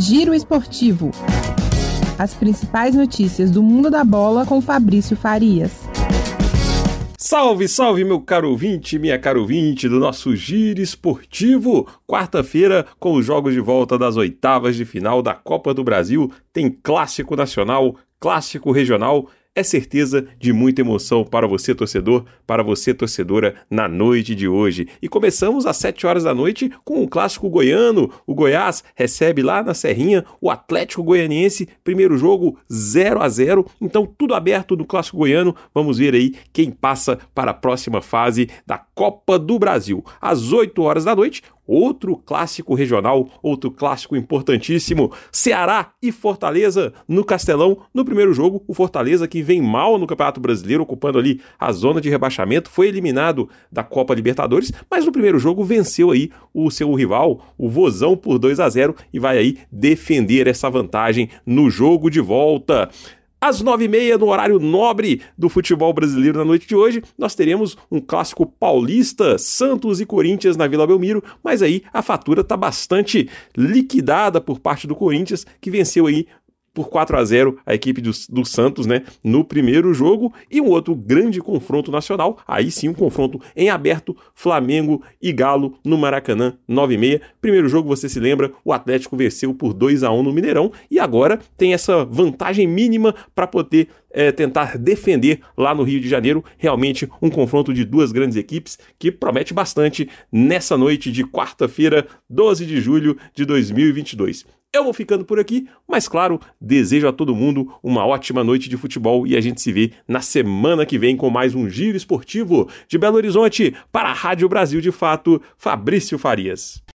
Giro Esportivo. As principais notícias do mundo da bola com Fabrício Farias. Salve, salve, meu caro ouvinte, minha caro ouvinte do nosso Giro Esportivo. Quarta-feira, com os jogos de volta das oitavas de final da Copa do Brasil, tem clássico nacional, clássico regional é certeza de muita emoção para você, torcedor, para você, torcedora, na noite de hoje. E começamos às 7 horas da noite com o clássico goiano. O Goiás recebe lá na Serrinha o Atlético Goianiense, primeiro jogo 0 a 0 Então, tudo aberto no clássico goiano. Vamos ver aí quem passa para a próxima fase da Copa do Brasil. Às 8 horas da noite, outro clássico regional, outro clássico importantíssimo. Ceará e Fortaleza no Castelão. No primeiro jogo, o Fortaleza, que vem mal no Campeonato Brasileiro, ocupando ali a zona de rebaixamento, foi eliminado da Copa Libertadores, mas no primeiro jogo venceu aí o seu rival, o Vozão, por 2 a 0 e vai aí defender essa vantagem no jogo de volta. Às nove e meia, no horário nobre do futebol brasileiro na noite de hoje, nós teremos um clássico paulista, Santos e Corinthians na Vila Belmiro, mas aí a fatura está bastante liquidada por parte do Corinthians, que venceu aí por 4 a 0 a equipe do, do, Santos, né, no primeiro jogo e um outro grande confronto nacional, aí sim um confronto em aberto, Flamengo e Galo no Maracanã, 9 e meia. Primeiro jogo, você se lembra, o Atlético venceu por 2 a 1 no Mineirão e agora tem essa vantagem mínima para poder é, tentar defender lá no Rio de Janeiro. Realmente um confronto de duas grandes equipes que promete bastante nessa noite de quarta-feira, 12 de julho de 2022. Eu vou ficando por aqui, mas claro, desejo a todo mundo uma ótima noite de futebol e a gente se vê na semana que vem com mais um giro esportivo de Belo Horizonte para a Rádio Brasil de Fato, Fabrício Farias.